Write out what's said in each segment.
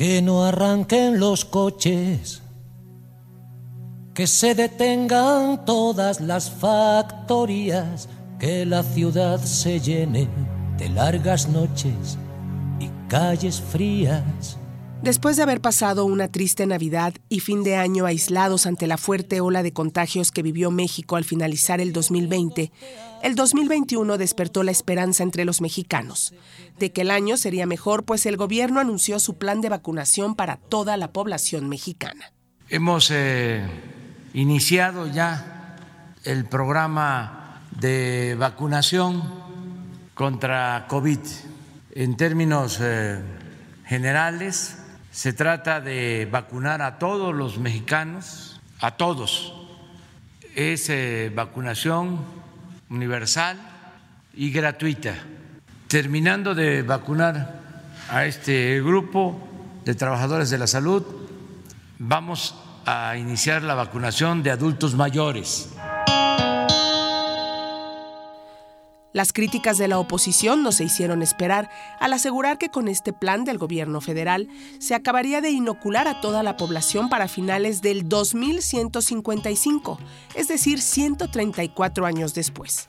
que no arranquen los coches, que se detengan todas las factorías, que la ciudad se llene de largas noches y calles frías. Después de haber pasado una triste Navidad y fin de año aislados ante la fuerte ola de contagios que vivió México al finalizar el 2020, el 2021 despertó la esperanza entre los mexicanos de que el año sería mejor, pues el gobierno anunció su plan de vacunación para toda la población mexicana. Hemos eh, iniciado ya el programa de vacunación contra COVID. En términos eh, generales, se trata de vacunar a todos los mexicanos, a todos. Es eh, vacunación universal y gratuita. Terminando de vacunar a este grupo de trabajadores de la salud, vamos a iniciar la vacunación de adultos mayores. Las críticas de la oposición no se hicieron esperar al asegurar que con este plan del gobierno federal se acabaría de inocular a toda la población para finales del 2155, es decir, 134 años después.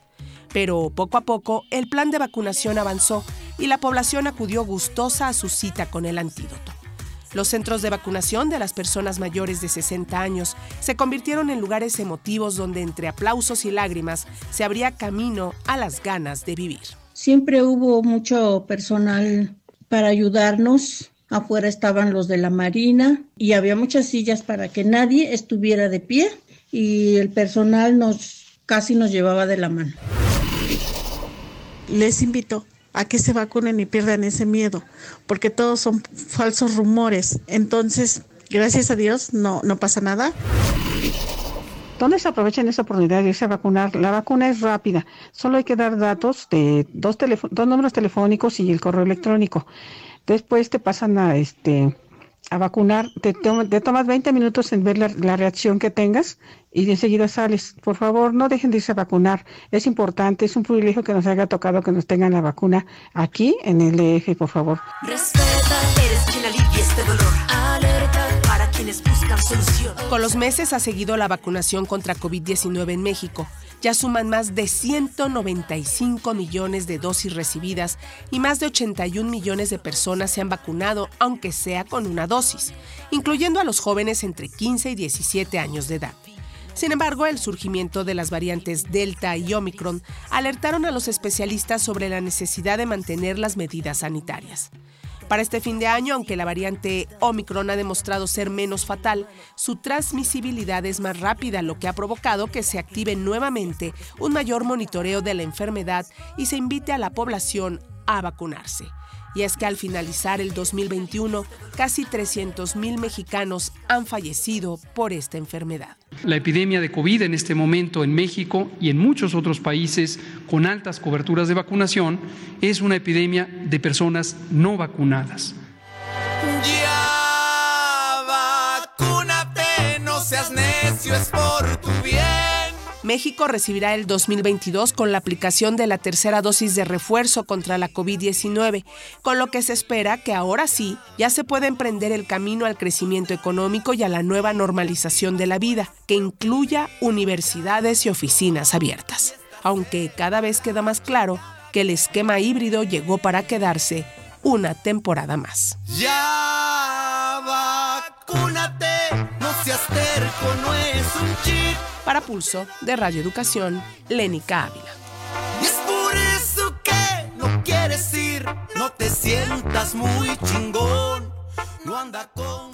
Pero poco a poco el plan de vacunación avanzó y la población acudió gustosa a su cita con el antídoto. Los centros de vacunación de las personas mayores de 60 años se convirtieron en lugares emotivos donde entre aplausos y lágrimas se abría camino a las ganas de vivir. Siempre hubo mucho personal para ayudarnos. Afuera estaban los de la Marina y había muchas sillas para que nadie estuviera de pie y el personal nos casi nos llevaba de la mano. Les invito a que se vacunen y pierdan ese miedo, porque todos son falsos rumores. Entonces, gracias a Dios, no, no pasa nada. Entonces aprovechen esa oportunidad de irse a vacunar. La vacuna es rápida. Solo hay que dar datos de dos, dos números telefónicos y el correo electrónico. Después te pasan a este a vacunar, te, tomas 20 minutos en ver la, reacción que tengas y enseguida sales. Por favor, no dejen de irse a vacunar. Es importante, es un privilegio que nos haya tocado que nos tengan la vacuna aquí en el EF, por favor. Respeta, eres quien alivia este dolor. Alerta para quienes buscan solución. Con los meses ha seguido la vacunación contra COVID-19 en México ya suman más de 195 millones de dosis recibidas y más de 81 millones de personas se han vacunado, aunque sea con una dosis, incluyendo a los jóvenes entre 15 y 17 años de edad. Sin embargo, el surgimiento de las variantes Delta y Omicron alertaron a los especialistas sobre la necesidad de mantener las medidas sanitarias. Para este fin de año, aunque la variante Omicron ha demostrado ser menos fatal, su transmisibilidad es más rápida, lo que ha provocado que se active nuevamente un mayor monitoreo de la enfermedad y se invite a la población a vacunarse. Y es que al finalizar el 2021, casi 300.000 mexicanos han fallecido por esta enfermedad. La epidemia de COVID en este momento en México y en muchos otros países con altas coberturas de vacunación es una epidemia de personas no vacunadas. Ya vacúnate, no seas necio, es por tu bien. México recibirá el 2022 con la aplicación de la tercera dosis de refuerzo contra la COVID-19, con lo que se espera que ahora sí ya se pueda emprender el camino al crecimiento económico y a la nueva normalización de la vida, que incluya universidades y oficinas abiertas. Aunque cada vez queda más claro que el esquema híbrido llegó para quedarse una temporada más. Terco, no es un chip. Para Pulso de Radio Educación, Lénica Ávila. Y es por eso que no quieres ir, no te sientas muy chingón, no anda con